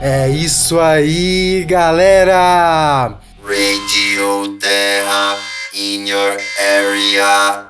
É isso aí, galera! Radio Terra in your area.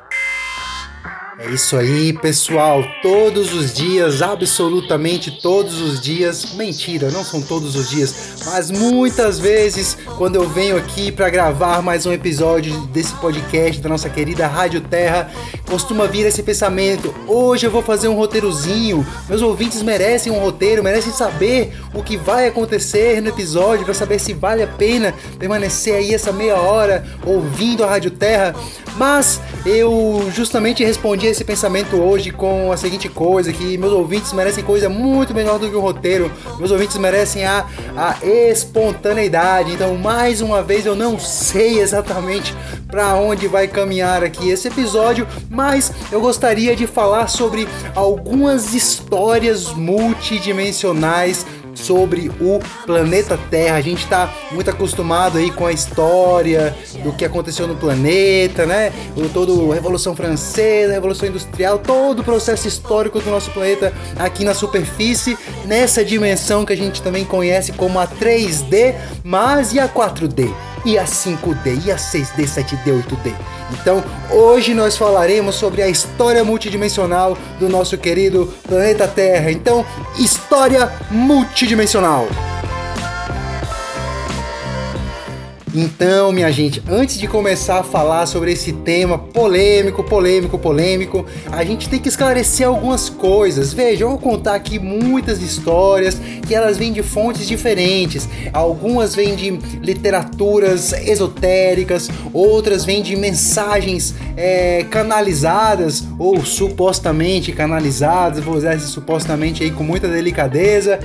É isso aí, pessoal. Todos os dias, absolutamente todos os dias. Mentira, não são todos os dias, mas muitas vezes, quando eu venho aqui para gravar mais um episódio desse podcast da nossa querida Rádio Terra, costuma vir esse pensamento: hoje eu vou fazer um roteirozinho. Meus ouvintes merecem um roteiro, merecem saber o que vai acontecer no episódio para saber se vale a pena permanecer aí essa meia hora ouvindo a Rádio Terra. Mas eu justamente respondi esse pensamento hoje com a seguinte coisa: que meus ouvintes merecem coisa muito melhor do que o roteiro. Meus ouvintes merecem a, a espontaneidade. Então, mais uma vez, eu não sei exatamente para onde vai caminhar aqui esse episódio, mas eu gostaria de falar sobre algumas histórias multidimensionais sobre o planeta Terra. A gente está muito acostumado aí com a história do que aconteceu no planeta, né? O todo a Revolução Francesa, a Revolução Industrial, todo o processo histórico do nosso planeta aqui na superfície, nessa dimensão que a gente também conhece como a 3D, mas e a 4D? E a 5D, e a 6D, 7D, 8D? Então, hoje nós falaremos sobre a história multidimensional do nosso querido planeta Terra. Então, história multidimensional. Então, minha gente, antes de começar a falar sobre esse tema polêmico, polêmico, polêmico, a gente tem que esclarecer algumas coisas. Veja, eu vou contar aqui muitas histórias que elas vêm de fontes diferentes. Algumas vêm de literaturas esotéricas, outras vêm de mensagens é, canalizadas ou supostamente canalizadas. Vou usar esse supostamente aí com muita delicadeza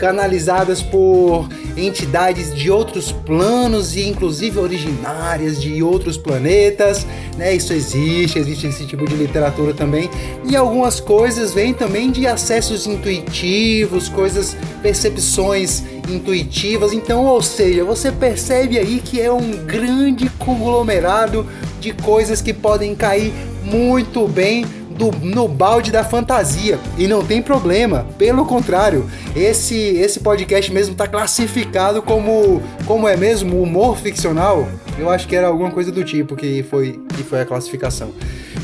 canalizadas por entidades de outros planos e inclusive originárias de outros planetas, né? Isso existe, existe esse tipo de literatura também. E algumas coisas vêm também de acessos intuitivos, coisas, percepções intuitivas. Então, ou seja, você percebe aí que é um grande conglomerado de coisas que podem cair muito bem do, no balde da fantasia. E não tem problema, pelo contrário, esse, esse podcast mesmo está classificado como, como é mesmo, humor ficcional. Eu acho que era alguma coisa do tipo que foi, que foi a classificação.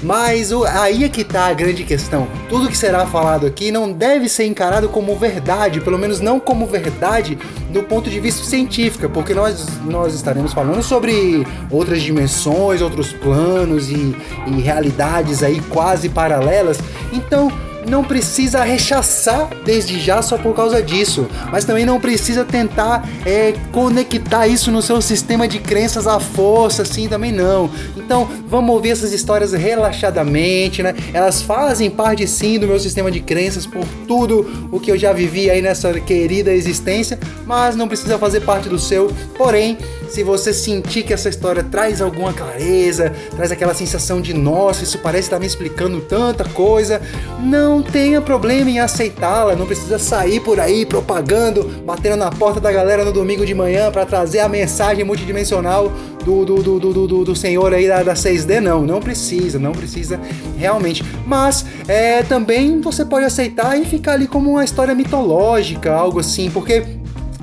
Mas o, aí é que tá a grande questão. Tudo que será falado aqui não deve ser encarado como verdade, pelo menos não como verdade do ponto de vista científico, porque nós, nós estaremos falando sobre outras dimensões, outros planos e, e realidades aí quase paralelas. Então, não precisa rechaçar desde já só por causa disso, mas também não precisa tentar é, conectar isso no seu sistema de crenças à força, assim também não. Então vamos ouvir essas histórias relaxadamente, né? Elas fazem parte sim do meu sistema de crenças por tudo o que eu já vivi aí nessa querida existência, mas não precisa fazer parte do seu. Porém, se você sentir que essa história traz alguma clareza, traz aquela sensação de nossa, isso parece estar me explicando tanta coisa, não tenha problema em aceitá-la, não precisa sair por aí propagando, batendo na porta da galera no domingo de manhã para trazer a mensagem multidimensional do, do, do, do, do, do senhor aí da, da 6D, não, não precisa, não precisa realmente. Mas é, também você pode aceitar e ficar ali como uma história mitológica, algo assim, porque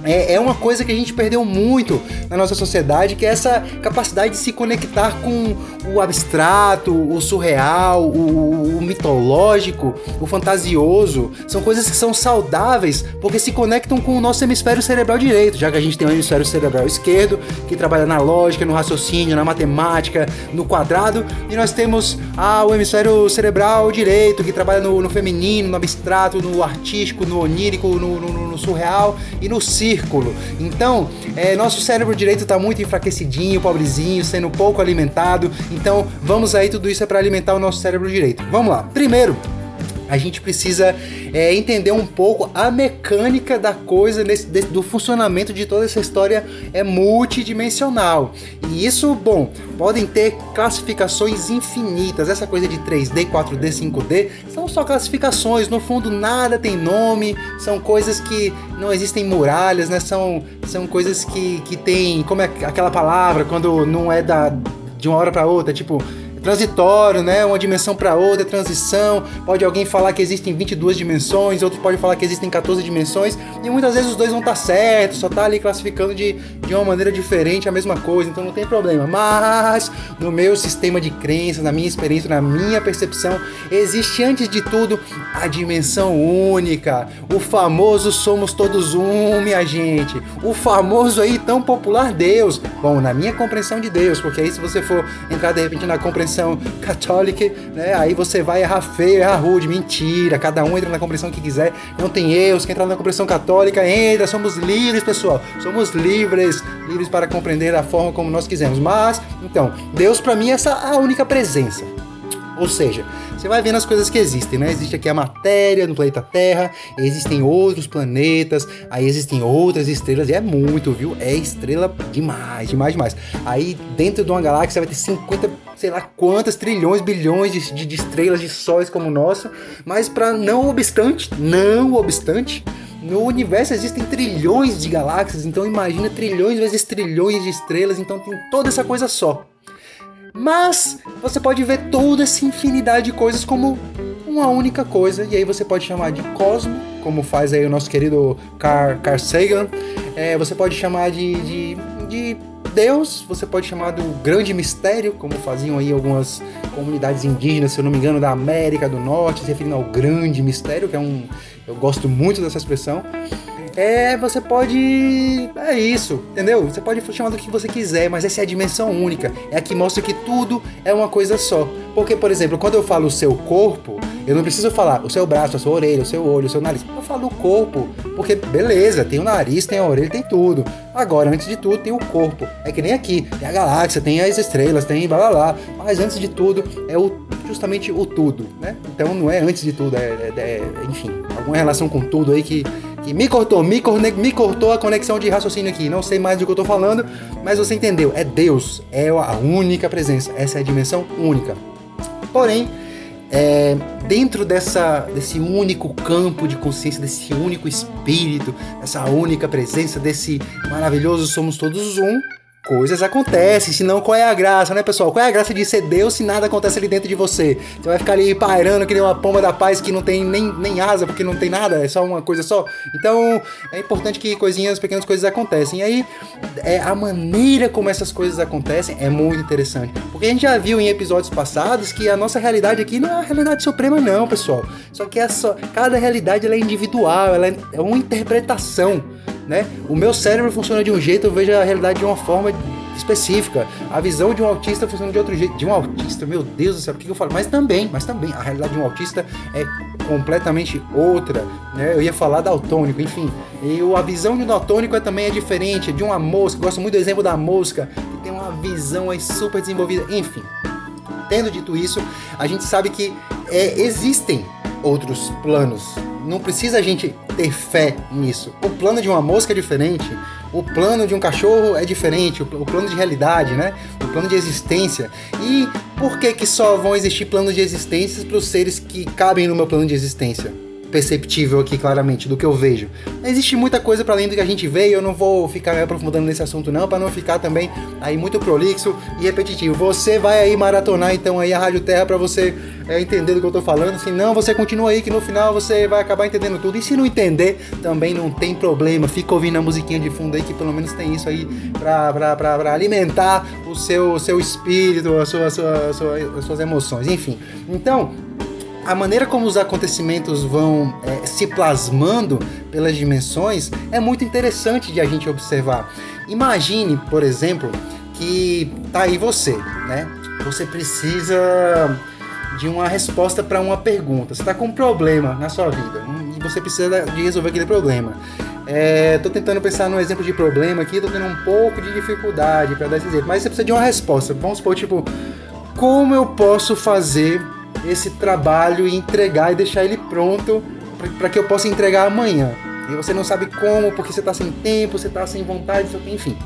é, é uma coisa que a gente perdeu muito na nossa sociedade, que é essa capacidade de se conectar com o abstrato, o surreal, o, o mitológico, o fantasioso. São coisas que são saudáveis porque se conectam com o nosso hemisfério cerebral direito, já que a gente tem um hemisfério cerebral esquerdo que trabalha na lógica, no raciocínio, na matemática, no quadrado, e nós temos ah, o hemisfério cerebral direito que trabalha no, no feminino, no abstrato, no artístico, no onírico, no, no, no surreal e no círculo círculo. Então, é, nosso cérebro direito está muito enfraquecidinho, pobrezinho, sendo pouco alimentado. Então, vamos aí, tudo isso é para alimentar o nosso cérebro direito. Vamos lá. Primeiro, a gente precisa é, entender um pouco a mecânica da coisa, nesse, de, do funcionamento de toda essa história é multidimensional. E isso, bom, podem ter classificações infinitas. Essa coisa de 3D, 4D, 5D são só classificações. No fundo, nada tem nome. São coisas que não existem muralhas, né? São, são coisas que, que tem. Como é aquela palavra quando não é da, de uma hora para outra? Tipo transitório, né? Uma dimensão para outra, transição. Pode alguém falar que existem 22 dimensões, outro pode falar que existem 14 dimensões, e muitas vezes os dois vão estar tá certos, só tá ali classificando de, de uma maneira diferente a mesma coisa, então não tem problema. Mas no meu sistema de crenças, na minha experiência, na minha percepção, existe antes de tudo a dimensão única, o famoso somos todos um, minha gente. O famoso aí tão popular Deus. Bom, na minha compreensão de Deus, porque aí se você for entrar de repente na compreensão católica, né, aí você vai errar feio, errar rude, mentira. Cada um entra na compreensão que quiser. Não tem erros. Quem entrar na compreensão católica entra. Somos livres, pessoal. Somos livres, livres para compreender da forma como nós quisermos. Mas, então, Deus para mim é essa a única presença. Ou seja, você vai vendo as coisas que existem, né? Existe aqui a matéria no planeta Terra, existem outros planetas, aí existem outras estrelas, e é muito, viu? É estrela demais, demais, demais. Aí dentro de uma galáxia vai ter 50, sei lá quantas trilhões, bilhões de, de, de estrelas, de sóis como o nosso, mas para não obstante, não obstante, no universo existem trilhões de galáxias, então imagina trilhões vezes trilhões de estrelas, então tem toda essa coisa só. Mas você pode ver toda essa infinidade de coisas como uma única coisa, e aí você pode chamar de cosmo, como faz aí o nosso querido Carl, Carl Sagan. É, você pode chamar de, de, de Deus, você pode chamar do grande mistério, como faziam aí algumas comunidades indígenas, se eu não me engano, da América do Norte, se referindo ao grande mistério, que é um. Eu gosto muito dessa expressão é, você pode. É isso, entendeu? Você pode chamar do que você quiser, mas essa é a dimensão única. É a que mostra que tudo é uma coisa só. Porque, por exemplo, quando eu falo seu corpo, eu não preciso falar o seu braço, a sua orelha, o seu olho, o seu nariz. Eu falo o corpo, porque beleza, tem o nariz, tem a orelha, tem tudo. Agora, antes de tudo, tem o corpo. É que nem aqui, tem a galáxia, tem as estrelas, tem blá blá blá. Mas antes de tudo, é o, justamente o tudo, né? Então não é antes de tudo, é, é, é enfim, alguma relação com tudo aí que que me cortou, me, corne, me cortou a conexão de raciocínio aqui. Não sei mais do que eu tô falando, mas você entendeu. É Deus, é a única presença. Essa é a dimensão única. Porém, é, dentro dessa, desse único campo de consciência, desse único espírito, dessa única presença, desse maravilhoso somos todos um, coisas acontecem, senão qual é a graça, né, pessoal? Qual é a graça de ser Deus se nada acontece ali dentro de você? Você vai ficar ali pairando que nem uma pomba da paz que não tem nem, nem asa, porque não tem nada, é só uma coisa só. Então, é importante que coisinhas, pequenas coisas acontecem. E aí, é, a maneira como essas coisas acontecem é muito interessante. Porque a gente já viu em episódios passados que a nossa realidade aqui não é a realidade suprema, não, pessoal. Só que é só, cada realidade é individual, ela é, é uma interpretação né? O meu cérebro funciona de um jeito, eu vejo a realidade de uma forma específica. A visão de um autista funciona de outro jeito. De um autista, meu Deus do céu, o que eu falo? Mas também, mas também, a realidade de um autista é completamente outra, né? Eu ia falar daltônico, enfim. E a visão de um daltônico é, também é diferente, de uma mosca, gosto muito do exemplo da mosca, que tem uma visão aí super desenvolvida, enfim. Tendo dito isso, a gente sabe que é, existem outros planos. Não precisa a gente ter fé nisso. O plano de uma mosca é diferente, o plano de um cachorro é diferente, o plano de realidade, né? O plano de existência. E por que que só vão existir planos de existência para os seres que cabem no meu plano de existência? Perceptível aqui claramente do que eu vejo. Existe muita coisa para além do que a gente vê e eu não vou ficar me aprofundando nesse assunto não, para não ficar também aí muito prolixo e repetitivo. Você vai aí maratonar então aí a Rádio Terra para você é, entender do que eu tô falando, se não você continua aí que no final você vai acabar entendendo tudo. E se não entender, também não tem problema, fica ouvindo a musiquinha de fundo aí que pelo menos tem isso aí para alimentar o seu, seu espírito, a sua, a sua, a sua, as suas emoções, enfim. Então, a maneira como os acontecimentos vão é, se plasmando pelas dimensões é muito interessante de a gente observar. Imagine, por exemplo, que tá aí você, né? Você precisa de uma resposta para uma pergunta. Você está com um problema na sua vida e você precisa de resolver aquele problema. É, tentando pensar num exemplo de problema aqui, estou tendo um pouco de dificuldade para dar esse exemplo, mas você precisa de uma resposta. Vamos supor, tipo, como eu posso fazer esse trabalho e entregar e deixar ele pronto para que eu possa entregar amanhã. E você não sabe como, porque você está sem tempo, você está sem vontade, enfim.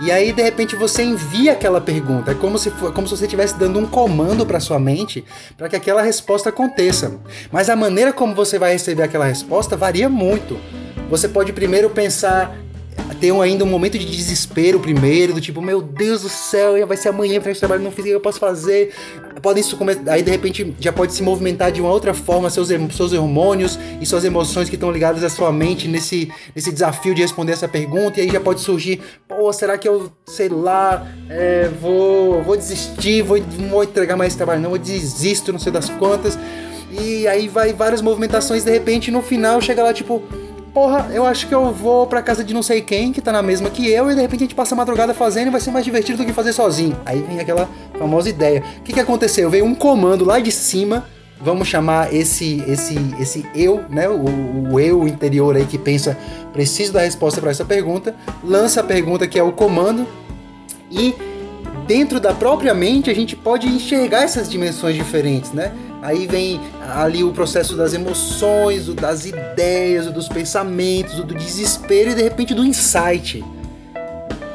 E aí, de repente, você envia aquela pergunta. É como se, for, como se você estivesse dando um comando para sua mente para que aquela resposta aconteça. Mas a maneira como você vai receber aquela resposta varia muito. Você pode primeiro pensar tem ainda um momento de desespero primeiro, do tipo, meu Deus do céu, vai ser amanhã pra gente trabalhar, não fiz o que eu posso fazer. Podem isso começar, aí de repente já pode se movimentar de uma outra forma seus, seus hormônios e suas emoções que estão ligadas à sua mente nesse, nesse desafio de responder essa pergunta, e aí já pode surgir, pô, será que eu, sei lá, é, vou, vou desistir, vou, vou entregar mais esse trabalho, não, eu desisto, não sei das quantas. E aí vai várias movimentações, de repente no final chega lá, tipo, porra, eu acho que eu vou pra casa de não sei quem, que tá na mesma que eu, e de repente a gente passa a madrugada fazendo e vai ser mais divertido do que fazer sozinho. Aí vem aquela famosa ideia. O que, que aconteceu? Veio um comando lá de cima, vamos chamar esse esse esse eu, né, o, o eu interior aí que pensa, preciso da resposta para essa pergunta, lança a pergunta que é o comando e dentro da própria mente a gente pode enxergar essas dimensões diferentes, né? Aí vem ali o processo das emoções, das ideias, dos pensamentos, do desespero e de repente do insight.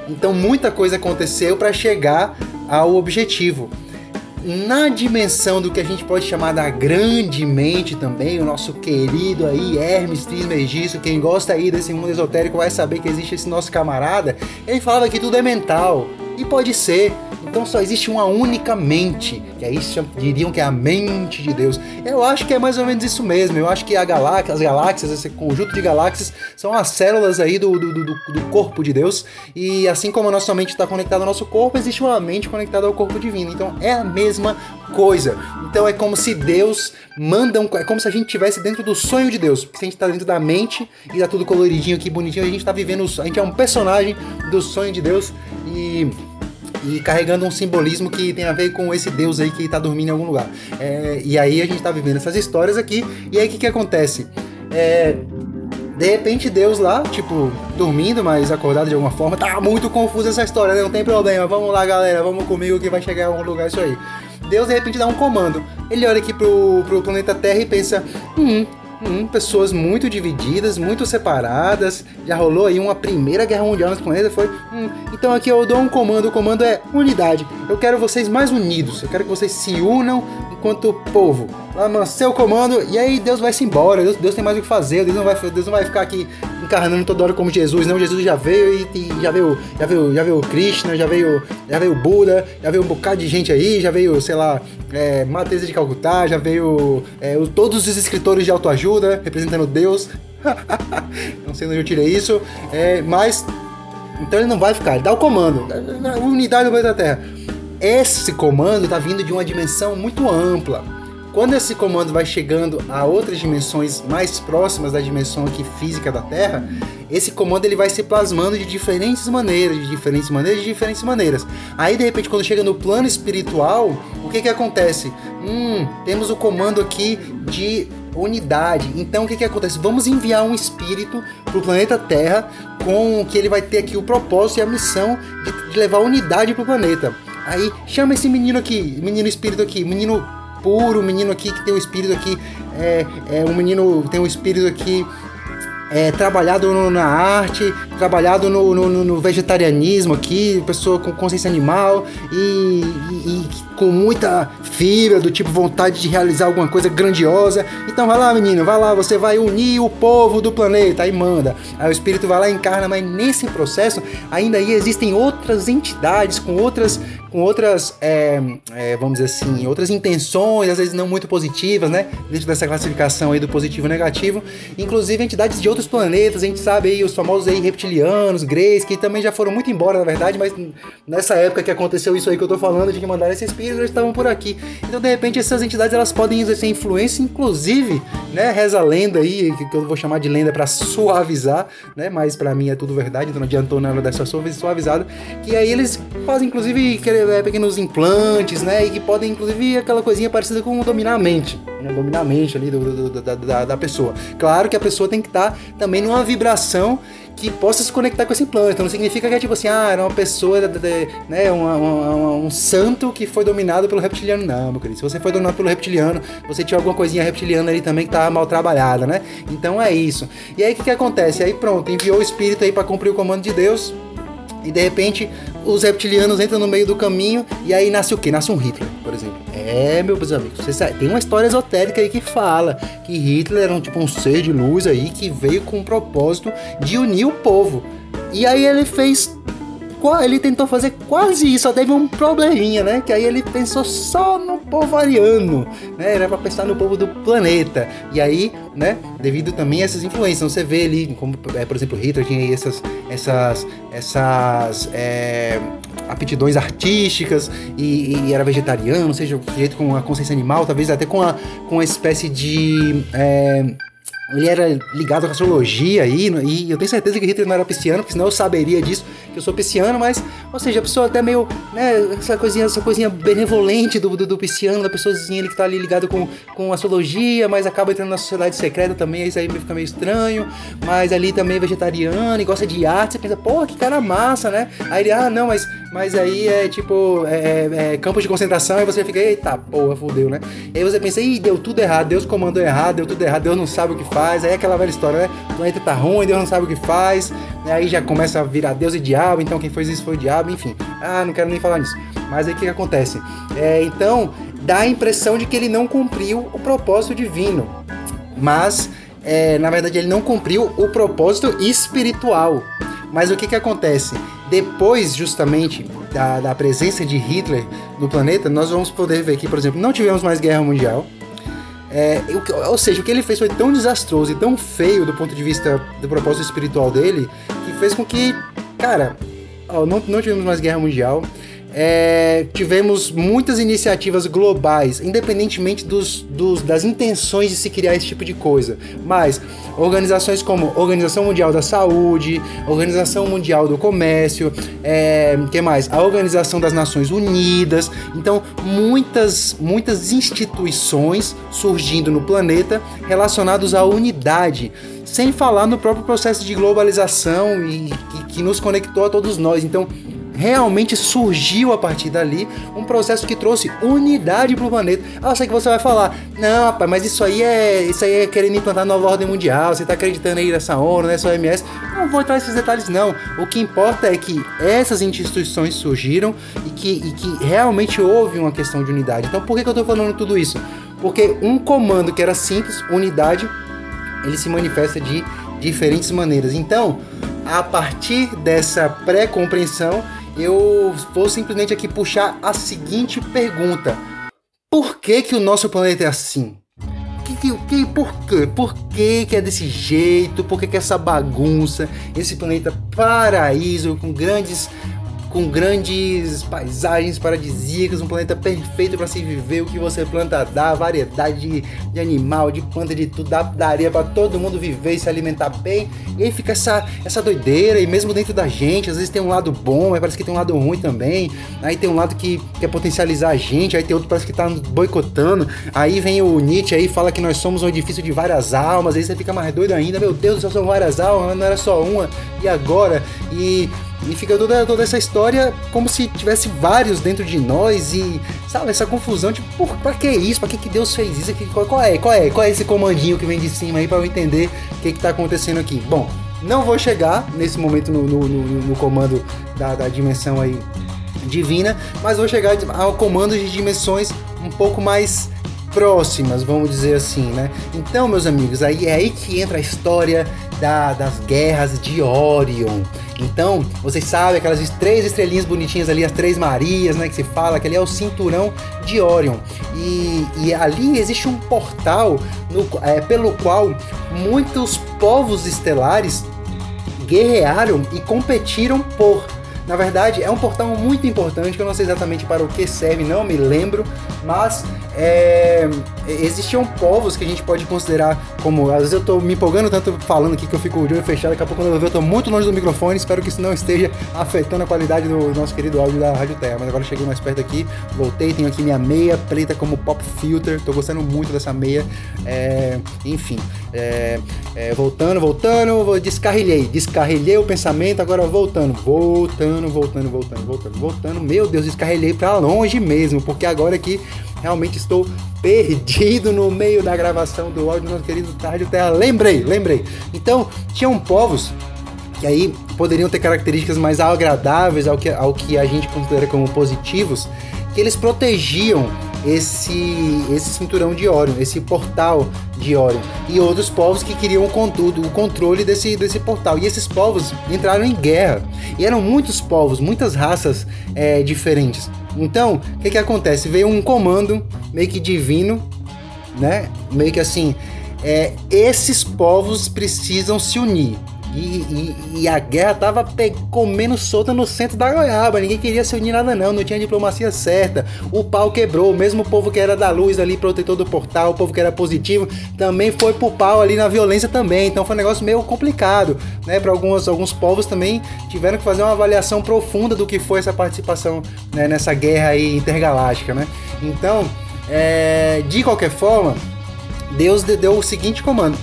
Então muita coisa aconteceu para chegar ao objetivo. Na dimensão do que a gente pode chamar da grande mente também, o nosso querido aí Hermes Trismegisto, quem gosta aí desse mundo esotérico vai saber que existe esse nosso camarada, ele falava que tudo é mental. E pode ser, então só existe uma única mente, que aí diriam que é a mente de Deus. Eu acho que é mais ou menos isso mesmo. Eu acho que a galáxia, as galáxias, esse conjunto de galáxias, são as células aí do, do, do, do corpo de Deus. E assim como a nossa mente está conectada ao nosso corpo, existe uma mente conectada ao corpo divino. Então é a mesma coisa. Então é como se Deus manda um, é como se a gente estivesse dentro do sonho de Deus. Se a gente está dentro da mente e tá tudo coloridinho aqui, bonitinho, a gente está vivendo, a gente é um personagem do sonho de Deus e e carregando um simbolismo que tem a ver com esse Deus aí que tá dormindo em algum lugar. É, e aí a gente tá vivendo essas histórias aqui, e aí o que, que acontece? É, de repente Deus lá, tipo, dormindo, mas acordado de alguma forma, tá muito confusa essa história, né? Não tem problema, vamos lá galera, vamos comigo que vai chegar a algum lugar isso aí. Deus de repente dá um comando. Ele olha aqui pro, pro planeta Terra e pensa: hum, Hum, pessoas muito divididas, muito separadas. Já rolou aí uma primeira guerra mundial nesse planeta. Foi. Hum, então aqui eu dou um comando. O comando é unidade. Eu quero vocês mais unidos. Eu quero que vocês se unam enquanto povo. Lá, seu comando. E aí Deus vai se embora. Deus, Deus tem mais o que fazer. Deus não vai, Deus não vai ficar aqui encarnando toda hora como Jesus. Não, Jesus já veio e, e já veio, já veio, já veio Krishna, já veio, já veio Buda, já veio um bocado de gente aí, já veio, sei lá, é, Matheus de Calcutá, já veio é, todos os escritores de autoajuda representando Deus. não sei onde eu tirei isso, é, mas então ele não vai ficar, ele dá o comando, unidade do da Terra. Esse comando está vindo de uma dimensão muito ampla. Quando esse comando vai chegando a outras dimensões mais próximas da dimensão aqui física da Terra, esse comando ele vai se plasmando de diferentes maneiras, de diferentes maneiras, de diferentes maneiras. Aí de repente quando chega no plano espiritual, o que que acontece? Hum, temos o comando aqui de unidade. Então o que que acontece? Vamos enviar um espírito para o planeta Terra com que ele vai ter aqui o propósito e a missão de, de levar unidade para o planeta. Aí chama esse menino aqui, menino espírito aqui, menino puro, um menino aqui que tem um espírito aqui, é, é um menino tem um espírito aqui é, trabalhado no, na arte, trabalhado no, no, no, vegetarianismo aqui, pessoa com consciência animal e, e, e, com muita fibra, do tipo vontade de realizar alguma coisa grandiosa. Então vai lá, menino, vai lá, você vai unir o povo do planeta, aí manda. Aí o espírito vai lá e encarna, mas nesse processo ainda aí existem outras entidades com outras com outras, é, é, vamos dizer assim, outras intenções, às vezes não muito positivas, né? Dentro dessa classificação aí do positivo e negativo. Inclusive entidades de outros planetas, a gente sabe aí os famosos aí reptilianos, greys, que também já foram muito embora, na verdade, mas nessa época que aconteceu isso aí que eu tô falando, de que mandaram esses espíritos, eles estavam por aqui. Então, de repente, essas entidades elas podem exercer influência, inclusive, né? Reza a lenda aí, que eu vou chamar de lenda para suavizar, né? Mas para mim é tudo verdade, então não adiantou nada dessa suavizada. Que aí eles fazem, inclusive, querer pequenos implantes, né? E que podem, inclusive, aquela coisinha parecida com dominar a mente, né? Dominar a mente ali do, do, da, da, da, pessoa. Claro que a pessoa tem que estar tá também numa vibração que possa se conectar com esse implante. Então não significa que é tipo assim, ah, era uma pessoa, né, uma, uma, um santo que foi dominado pelo reptiliano. Não, meu querido. Se você foi dominado pelo reptiliano, você tinha alguma coisinha reptiliana ali também que tava mal trabalhada, né? Então é isso. E aí o que, que acontece? Aí pronto, enviou o espírito aí para cumprir o comando de Deus. E de repente os reptilianos entram no meio do caminho e aí nasce o quê? Nasce um Hitler, por exemplo. É, meus amigos, você sabe, tem uma história esotérica aí que fala que Hitler era um tipo um ser de luz aí que veio com o propósito de unir o povo. E aí ele fez ele tentou fazer quase isso, só teve um probleminha, né? Que aí ele pensou só no povo ariano, né? Era para pensar no povo do planeta. E aí, né? Devido também a essas influências, você vê ali, como é, por exemplo, Hitler tinha essas, essas, essas é, aptidões artísticas e, e, era vegetariano, seja jeito com a consciência animal, talvez até com a com uma espécie de é, ele era ligado a astrologia aí, e eu tenho certeza que Hitler não era pisciano, porque senão eu saberia disso, que eu sou pisciano, mas, ou seja, a pessoa até meio, né, essa coisinha, essa coisinha benevolente do, do, do pisciano, da pessoazinha ali que tá ali ligado com, com astrologia, mas acaba entrando na sociedade secreta também, isso aí fica meio estranho, mas ali também é vegetariano e gosta de arte, você pensa, pô, que cara massa, né? Aí ele, ah, não, mas, mas aí é tipo, é, é, é campo de concentração, e você fica, eita, porra, fudeu, né? E aí você pensa, ih, deu tudo errado, Deus comandou errado, deu tudo errado, Deus não sabe o que faz, aí é aquela velha história, né? O planeta tá ruim, Deus não sabe o que faz, né? aí já começa a virar Deus e diabo, então quem fez isso foi o diabo, enfim. Ah, não quero nem falar nisso. Mas aí o que, que acontece? É, então, dá a impressão de que ele não cumpriu o propósito divino. Mas, é, na verdade, ele não cumpriu o propósito espiritual. Mas o que, que acontece? Depois, justamente, da, da presença de Hitler no planeta, nós vamos poder ver que, por exemplo, não tivemos mais guerra mundial. É, ou seja, o que ele fez foi tão desastroso e tão feio do ponto de vista do propósito espiritual dele, que fez com que, cara, não, não tivemos mais guerra mundial. É, tivemos muitas iniciativas globais, independentemente dos, dos, das intenções de se criar esse tipo de coisa. Mas organizações como Organização Mundial da Saúde, Organização Mundial do Comércio, é, que mais? A Organização das Nações Unidas. Então, muitas, muitas instituições surgindo no planeta relacionados à unidade sem falar no próprio processo de globalização e, e que nos conectou a todos nós. Então, realmente surgiu a partir dali um processo que trouxe unidade para o planeta. Ah, sei que você vai falar, não, rapaz, mas isso aí é isso aí é querendo implantar nova ordem mundial. Você está acreditando aí nessa ONU, nessa OMS? Não vou entrar nesses detalhes não. O que importa é que essas instituições surgiram e que, e que realmente houve uma questão de unidade. Então, por que, que eu estou falando tudo isso? Porque um comando que era simples, unidade, ele se manifesta de diferentes maneiras. Então, a partir dessa pré-compreensão, eu vou simplesmente aqui puxar a seguinte pergunta: Por que que o nosso planeta é assim? Que, que, que, por quê? Por que, que é desse jeito? Por que, que é essa bagunça? Esse planeta paraíso com grandes com grandes paisagens paradisíacas, um planeta perfeito para se viver, o que você planta dá, variedade de, animal, de planta, de tudo, dá, daria para todo mundo viver e se alimentar bem. E aí fica essa, essa doideira, e mesmo dentro da gente, às vezes tem um lado bom, mas parece que tem um lado ruim também. Aí tem um lado que quer potencializar a gente, aí tem outro que parece que tá boicotando. Aí vem o Nietzsche aí fala que nós somos um edifício de várias almas, aí você fica mais doido ainda, meu Deus, só são várias almas, não era só uma, e agora? E e fica toda, toda essa história como se tivesse vários dentro de nós e, sabe, essa confusão, tipo, por, pra que isso? Pra que, que Deus fez isso? Qual, qual, é? Qual é? Qual é esse comandinho que vem de cima aí pra eu entender o que, que tá acontecendo aqui? Bom, não vou chegar nesse momento no, no, no, no comando da, da dimensão aí divina, mas vou chegar ao comando de dimensões um pouco mais próximas, vamos dizer assim, né? Então, meus amigos, aí é aí que entra a história da, das guerras de Orion. Então, vocês sabem aquelas três estrelinhas bonitinhas ali, as três Marias, né? Que se fala, que ali é o cinturão de Orion. E, e ali existe um portal no, é, pelo qual muitos povos estelares guerrearam e competiram por na verdade, é um portal muito importante, que eu não sei exatamente para o que serve, não me lembro, mas é, existiam povos que a gente pode considerar como. Às vezes eu tô me empolgando tanto falando aqui que eu fico de olho fechado, daqui a pouco quando eu ver eu tô muito longe do microfone, espero que isso não esteja afetando a qualidade do nosso querido áudio da Rádio Terra. Mas agora cheguei mais perto aqui, voltei, tenho aqui minha meia preta como pop filter, tô gostando muito dessa meia. É, enfim, é, é voltando, voltando, descarrilhei, descarrilhei o pensamento, agora voltando, voltando voltando, voltando, voltando, voltando. Meu Deus, descarrilhei para longe mesmo, porque agora aqui realmente estou perdido no meio da gravação do áudio nosso querido Tarde Terra. Lembrei, lembrei. Então, tinham povos que aí poderiam ter características mais agradáveis ao que, ao que a gente considera como positivos, que eles protegiam esse, esse cinturão de Orion, esse portal de Orion. E outros povos que queriam o, contudo, o controle desse, desse portal. E esses povos entraram em guerra. E eram muitos povos, muitas raças é, diferentes. Então, o que, que acontece? Veio um comando meio que divino, né? Meio que assim, é, esses povos precisam se unir. E, e, e, a guerra tava comendo solta no centro da goiaba. Ninguém queria se unir nada, não. Não tinha diplomacia certa. O pau quebrou. Mesmo o povo que era da luz ali, protetor do portal, o povo que era positivo, também foi pro pau ali na violência também. Então foi um negócio meio complicado, né? Para alguns, alguns povos também tiveram que fazer uma avaliação profunda do que foi essa participação né? nessa guerra aí intergaláctica, né? Então, é, de qualquer forma, Deus deu o seguinte comando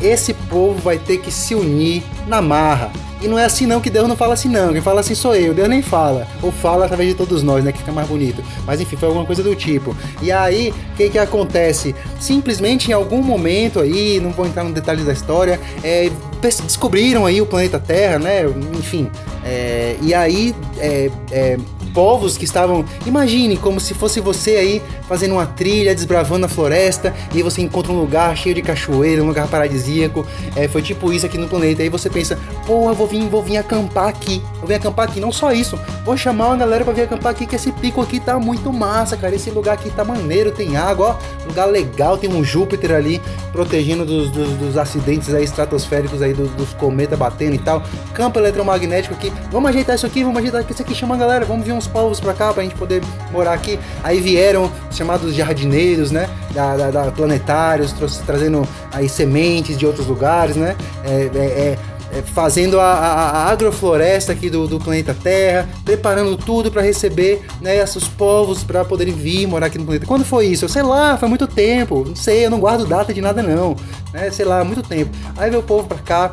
esse povo vai ter que se unir na marra. E não é assim não que Deus não fala assim não, quem fala assim sou eu, Deus nem fala. Ou fala através de todos nós, né, que fica mais bonito. Mas enfim, foi alguma coisa do tipo. E aí, o que que acontece? Simplesmente em algum momento aí, não vou entrar no detalhe da história, é, descobriram aí o planeta Terra, né, enfim. É, e aí, é, é povos que estavam. Imagine como se fosse você aí fazendo uma trilha, desbravando a floresta, e você encontra um lugar cheio de cachoeira, um lugar paradisíaco. É, foi tipo isso aqui no planeta. Aí você pensa, pô, eu vou vir, vou vir acampar aqui. Vou vir acampar aqui. Não só isso, vou chamar uma galera pra vir acampar aqui, que esse pico aqui tá muito massa, cara. Esse lugar aqui tá maneiro, tem água, ó. Lugar legal, tem um Júpiter ali protegendo dos, dos, dos acidentes aí estratosféricos aí, dos, dos cometas batendo e tal. Campo eletromagnético aqui. Vamos ajeitar isso aqui, vamos ajeitar isso aqui, chama a galera, vamos vir uns povos pra cá pra gente poder morar aqui. Aí vieram chamados jardineiros, né? Da, da, da planetários, trazendo aí sementes de outros lugares, né? É, é, é, é fazendo a, a, a, agrofloresta aqui do, do, planeta Terra, preparando tudo para receber né, esses povos para poderem vir morar aqui no planeta. Quando foi isso? Eu sei lá, foi muito tempo. Não sei, eu não guardo data de nada não. Né, sei lá, muito tempo. Aí veio o povo para cá,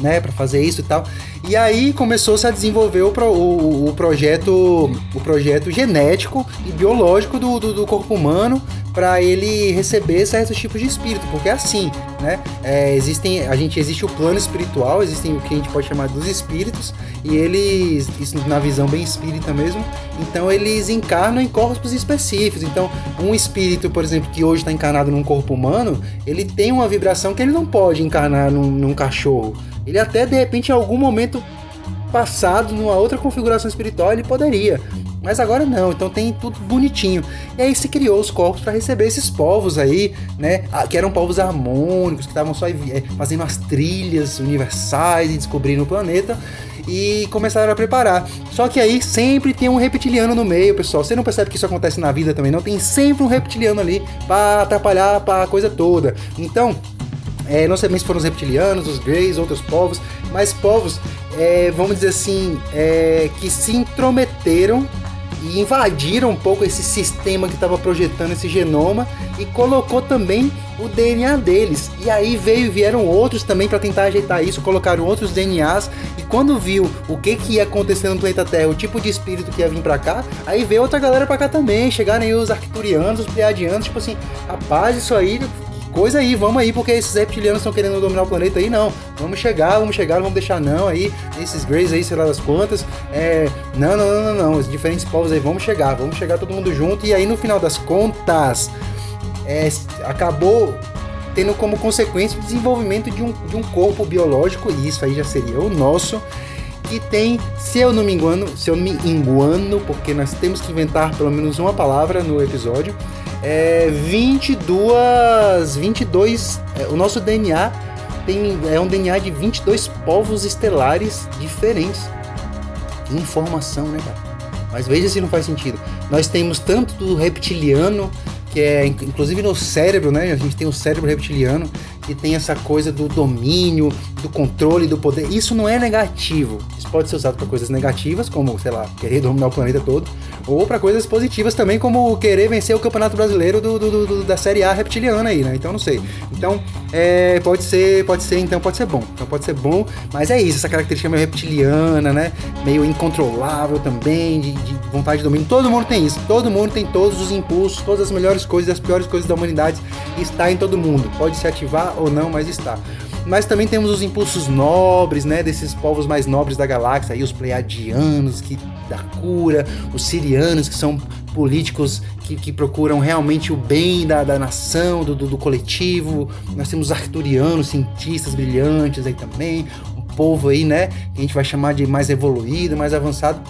né, para fazer isso e tal. E aí começou-se a desenvolver o, pro, o, o, projeto o projeto genético e biológico do, do, do corpo humano para ele receber certos tipos de espírito, porque é assim, né? É, existem, a gente existe o plano espiritual, existem o que a gente pode chamar dos espíritos e eles, isso na visão bem espírita mesmo, então eles encarnam em corpos específicos. Então, um espírito, por exemplo, que hoje está encarnado num corpo humano, ele tem uma vibração que ele não pode encarnar num, num cachorro. Ele até de repente em algum momento passado, numa outra configuração espiritual, ele poderia. Mas agora não, então tem tudo bonitinho. E aí se criou os corpos para receber esses povos aí, né? Que eram povos harmônicos, que estavam só é, fazendo as trilhas universais e descobrindo o planeta. E começaram a preparar. Só que aí sempre tem um reptiliano no meio, pessoal. Você não percebe que isso acontece na vida também, não? Tem sempre um reptiliano ali para atrapalhar a coisa toda. Então, é, não sabemos se foram os reptilianos, os greys, outros povos, mas povos, é, vamos dizer assim, é, que se intrometeram e invadiram um pouco esse sistema que estava projetando esse genoma e colocou também o DNA deles. E aí veio vieram outros também para tentar ajeitar isso, colocaram outros DNAs e quando viu o que que ia acontecer no planeta Terra, o tipo de espírito que ia vir para cá, aí veio outra galera para cá também, chegaram aí os arcturianos, os pleiadianos, tipo assim, rapaz, isso aí coisa aí, vamos aí, porque esses reptilianos estão querendo dominar o planeta aí, não. Vamos chegar, vamos chegar, não vamos deixar não aí, esses Greys aí, sei lá das quantas. É, não, não, não, não, não, os diferentes povos aí, vamos chegar, vamos chegar todo mundo junto. E aí, no final das contas, é, acabou tendo como consequência o desenvolvimento de um, de um corpo biológico, e isso aí já seria o nosso, que tem, se eu não me engano, se eu me engano, porque nós temos que inventar pelo menos uma palavra no episódio, é 22, 22, é, o nosso DNA tem, é um DNA de 22 povos estelares diferentes. Que informação, né, cara? Mas veja se não faz sentido. Nós temos tanto do reptiliano, que é inclusive no cérebro, né? A gente tem o cérebro reptiliano, que tem essa coisa do domínio, do controle, do poder. Isso não é negativo. Isso pode ser usado para coisas negativas, como, sei lá, querer dominar o planeta todo, ou para coisas positivas também, como querer vencer o Campeonato Brasileiro do, do, do, da Série A reptiliana aí, né? Então não sei. Então, é, pode ser, pode ser, então pode ser bom. Então pode ser bom, mas é isso, essa característica meio reptiliana, né? Meio incontrolável também, de, de vontade de domínio. Todo mundo tem isso. Todo mundo tem todos os impulsos, todas as melhores coisas, as piores coisas da humanidade. Está em todo mundo. Pode se ativar ou não, mas está mas também temos os impulsos nobres, né, desses povos mais nobres da galáxia, aí os pleiadianos que da cura, os sirianos que são políticos que, que procuram realmente o bem da, da nação, do, do, do coletivo. Nós temos arcturianos, cientistas brilhantes aí também, um povo aí, né, que a gente vai chamar de mais evoluído, mais avançado.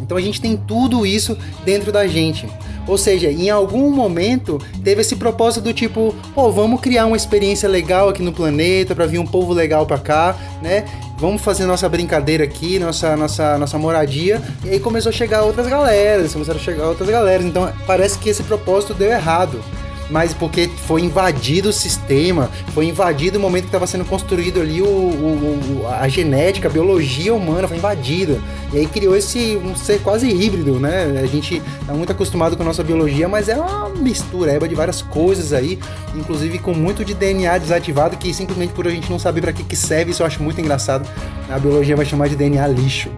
Então a gente tem tudo isso dentro da gente. Ou seja, em algum momento teve esse propósito do tipo, pô, vamos criar uma experiência legal aqui no planeta para vir um povo legal para cá, né? Vamos fazer nossa brincadeira aqui, nossa, nossa, nossa moradia. E aí começou a chegar outras galeras, começaram a chegar outras galeras. Então parece que esse propósito deu errado mas porque foi invadido o sistema, foi invadido o momento que estava sendo construído ali o, o, a genética, a biologia humana foi invadida. E aí criou esse um ser quase híbrido, né? A gente tá muito acostumado com a nossa biologia, mas é uma mistureba de várias coisas aí, inclusive com muito de DNA desativado que simplesmente por a gente não saber para que, que serve, isso eu acho muito engraçado. A biologia vai chamar de DNA lixo.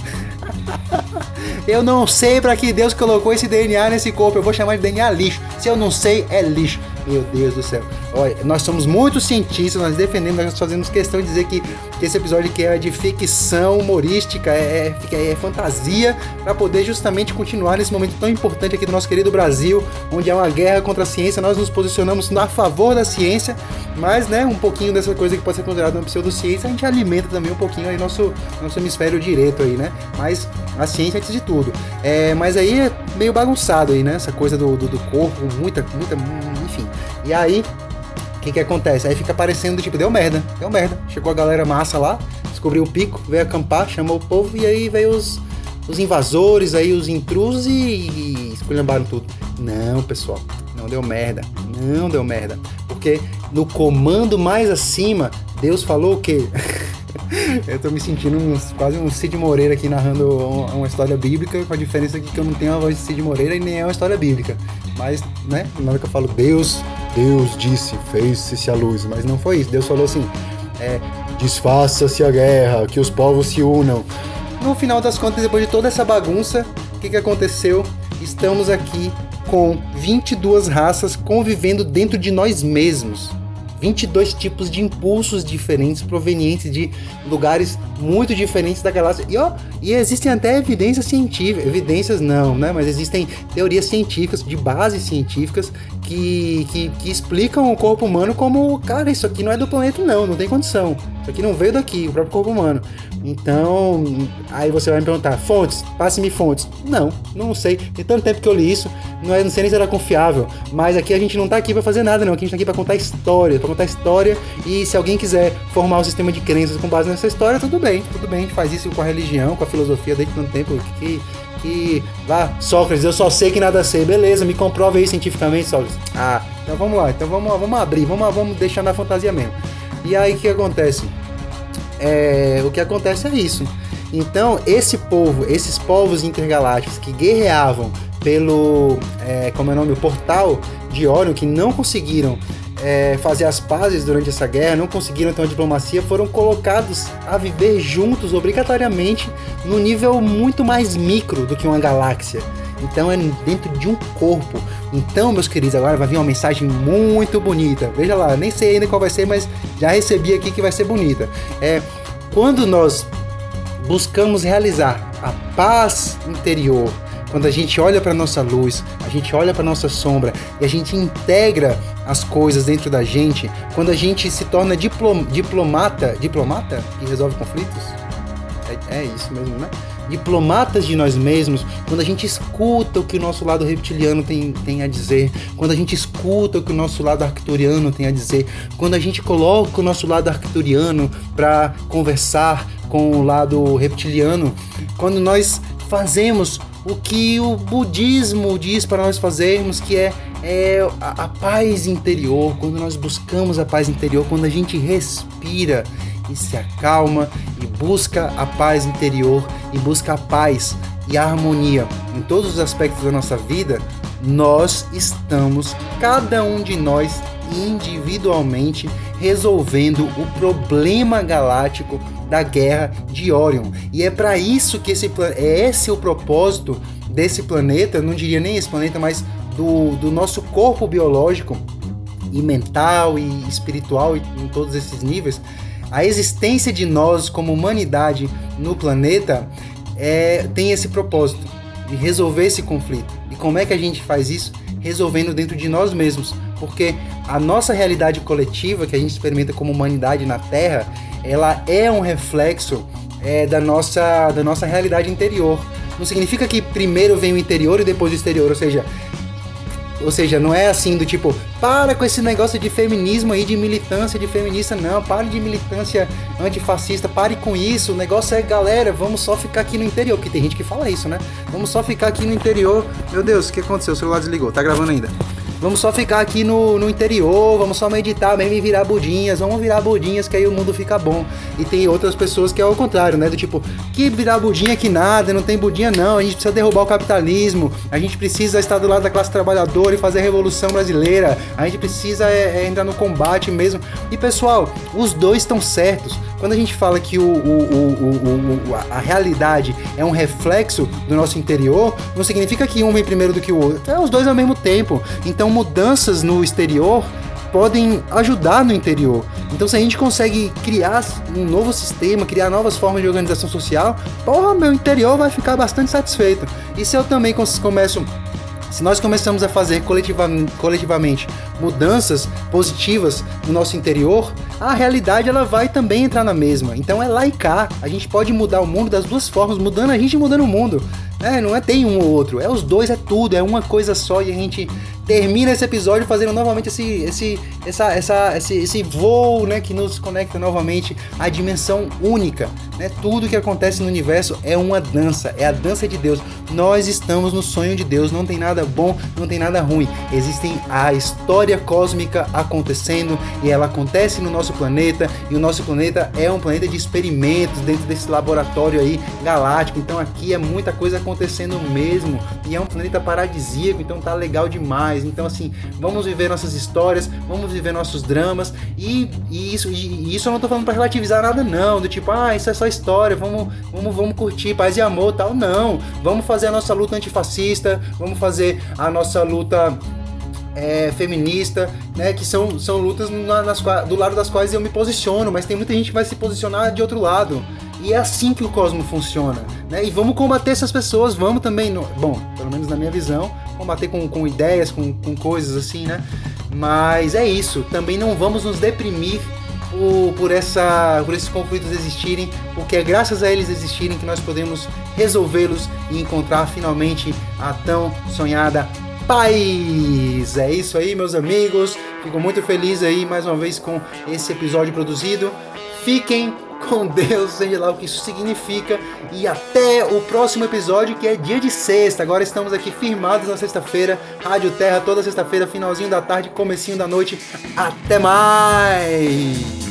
Eu não sei para que Deus colocou esse DNA nesse corpo. Eu vou chamar de DNA lixo. Se eu não sei, é lixo. Meu Deus do céu. Olha, nós somos muito cientistas, nós defendemos, nós fazemos questão de dizer que, que esse episódio aqui é de ficção humorística, é, é, é fantasia, para poder justamente continuar nesse momento tão importante aqui do nosso querido Brasil, onde há uma guerra contra a ciência, nós nos posicionamos a favor da ciência, mas, né, um pouquinho dessa coisa que pode ser considerada uma pseudociência, a gente alimenta também um pouquinho aí nosso, nosso hemisfério direito aí, né? Mas a ciência antes de tudo. É, mas aí é meio bagunçado aí, né? Essa coisa do, do, do corpo, muita, muita, enfim. E aí, o que que acontece? Aí fica parecendo, tipo, deu merda, deu merda. Chegou a galera massa lá, descobriu o pico, veio acampar, chamou o povo e aí veio os, os invasores, aí os intrusos e, e esculhambaram tudo. Não, pessoal, não deu merda, não deu merda. Porque no comando mais acima, Deus falou o quê? eu tô me sentindo quase um Cid Moreira aqui narrando uma, uma, história bíblica, com a diferença que eu não tenho a voz de Cid Moreira e nem é uma história bíblica. Mas, né, na hora que eu falo Deus, Deus disse, fez-se a luz, mas não foi isso. Deus falou assim: é, desfaça-se a guerra, que os povos se unam. No final das contas, depois de toda essa bagunça, o que, que aconteceu? Estamos aqui com 22 raças convivendo dentro de nós mesmos. 22 tipos de impulsos diferentes provenientes de lugares muito diferentes da galáxia. E, ó, e existem até evidências científicas, evidências não, né? Mas existem teorias científicas, de bases científicas, que, que, que, explicam o corpo humano como, cara, isso aqui não é do planeta, não, não tem condição. Isso aqui não veio daqui, o próprio corpo humano. Então, aí você vai me perguntar, fontes, passe-me fontes. Não, não sei. Tem tanto tempo que eu li isso, não, é, não sei nem se era confiável. Mas aqui a gente não tá aqui para fazer nada, não. Aqui a gente tá aqui pra contar história, pra contar história. E se alguém quiser formar um sistema de crenças com base nessa história, tudo bem, tudo bem. A gente faz isso com a religião, com a filosofia desde tanto tempo que que. Vá, Sócrates, eu só sei que nada sei. Beleza, me comprova aí cientificamente, Sócrates. Ah, então vamos lá, então vamos, vamos abrir, vamos, vamos deixar na fantasia mesmo. E aí o que acontece? É, o que acontece é isso. Então, esse povo, esses povos intergalácticos que guerreavam pelo, é, como é o nome, o portal de Orion, que não conseguiram é, fazer as pazes durante essa guerra, não conseguiram ter uma diplomacia, foram colocados a viver juntos obrigatoriamente no nível muito mais micro do que uma galáxia. Então é dentro de um corpo. Então, meus queridos, agora vai vir uma mensagem muito bonita. Veja lá, nem sei ainda qual vai ser, mas já recebi aqui que vai ser bonita. É quando nós buscamos realizar a paz interior, quando a gente olha para nossa luz, a gente olha para nossa sombra e a gente integra as coisas dentro da gente, quando a gente se torna diplom, diplomata, diplomata que resolve conflitos, é, é isso mesmo, né? diplomatas de nós mesmos, quando a gente escuta o que o nosso lado reptiliano tem, tem a dizer, quando a gente escuta o que o nosso lado arcturiano tem a dizer, quando a gente coloca o nosso lado arcturiano para conversar com o lado reptiliano, quando nós fazemos o que o budismo diz para nós fazermos, que é, é a, a paz interior, quando nós buscamos a paz interior, quando a gente respira e se acalma e busca a paz interior e busca a paz e a harmonia em todos os aspectos da nossa vida, nós estamos, cada um de nós individualmente, resolvendo o problema galáctico da guerra de Orion. E é para isso que esse é esse o propósito desse planeta, não diria nem esse planeta, mas do, do nosso corpo biológico e mental e espiritual e em todos esses níveis. A existência de nós como humanidade no planeta é, tem esse propósito de resolver esse conflito. E como é que a gente faz isso? Resolvendo dentro de nós mesmos. Porque a nossa realidade coletiva, que a gente experimenta como humanidade na Terra, ela é um reflexo é, da, nossa, da nossa realidade interior. Não significa que primeiro vem o interior e depois o exterior, ou seja, ou seja, não é assim do tipo, para com esse negócio de feminismo aí, de militância de feminista, não, pare de militância antifascista, pare com isso. O negócio é, galera, vamos só ficar aqui no interior, porque tem gente que fala isso, né? Vamos só ficar aqui no interior. Meu Deus, o que aconteceu? O celular desligou, tá gravando ainda. Vamos só ficar aqui no, no interior, vamos só meditar mesmo e virar budinhas, vamos virar budinhas que aí o mundo fica bom. E tem outras pessoas que é o contrário, né? Do tipo, que virar budinha que nada, não tem budinha não, a gente precisa derrubar o capitalismo, a gente precisa estar do lado da classe trabalhadora e fazer a revolução brasileira, a gente precisa é, é, entrar no combate mesmo. E pessoal, os dois estão certos. Quando a gente fala que o, o, o, a realidade é um reflexo do nosso interior, não significa que um vem primeiro do que o outro. É os dois ao mesmo tempo. Então mudanças no exterior podem ajudar no interior. Então, se a gente consegue criar um novo sistema, criar novas formas de organização social, porra, meu interior vai ficar bastante satisfeito. E se eu também começo se nós começamos a fazer coletivamente, coletivamente mudanças positivas no nosso interior, a realidade ela vai também entrar na mesma. Então é lá e cá. A gente pode mudar o mundo das duas formas, mudando a gente e mudando o mundo. É, não é tem um ou outro, é os dois, é tudo, é uma coisa só e a gente termina esse episódio fazendo novamente esse, esse, essa, essa, esse, esse voo né, que nos conecta novamente à dimensão única. Né? Tudo que acontece no universo é uma dança, é a dança de Deus. Nós estamos no sonho de Deus, não tem nada bom, não tem nada ruim. Existem a história cósmica acontecendo e ela acontece no nosso planeta e o nosso planeta é um planeta de experimentos dentro desse laboratório aí galáctico. Então aqui é muita coisa acontecendo mesmo e é um planeta paradisíaco, então tá legal demais mais. Então, assim, vamos viver nossas histórias, vamos viver nossos dramas. E, e isso, e, isso eu não tô falando para relativizar nada, não. Do tipo, ah, isso é só história, vamos, vamos, vamos curtir paz e amor tal. Não. Vamos fazer a nossa luta antifascista, vamos fazer a nossa luta. É, feminista, né, que são, são lutas nas, do lado das quais eu me posiciono, mas tem muita gente que vai se posicionar de outro lado. E é assim que o cosmo funciona. Né? E vamos combater essas pessoas, vamos também, no, bom, pelo menos na minha visão, combater com, com ideias, com, com coisas assim, né? Mas é isso, também não vamos nos deprimir por, por, essa, por esses conflitos existirem, porque é graças a eles existirem que nós podemos resolvê-los e encontrar finalmente a tão sonhada paz. É isso aí, meus amigos. Fico muito feliz aí mais uma vez com esse episódio produzido. Fiquem com Deus, seja lá o que isso significa. E até o próximo episódio, que é dia de sexta. Agora estamos aqui firmados na sexta-feira. Rádio Terra, toda sexta-feira, finalzinho da tarde, comecinho da noite. Até mais!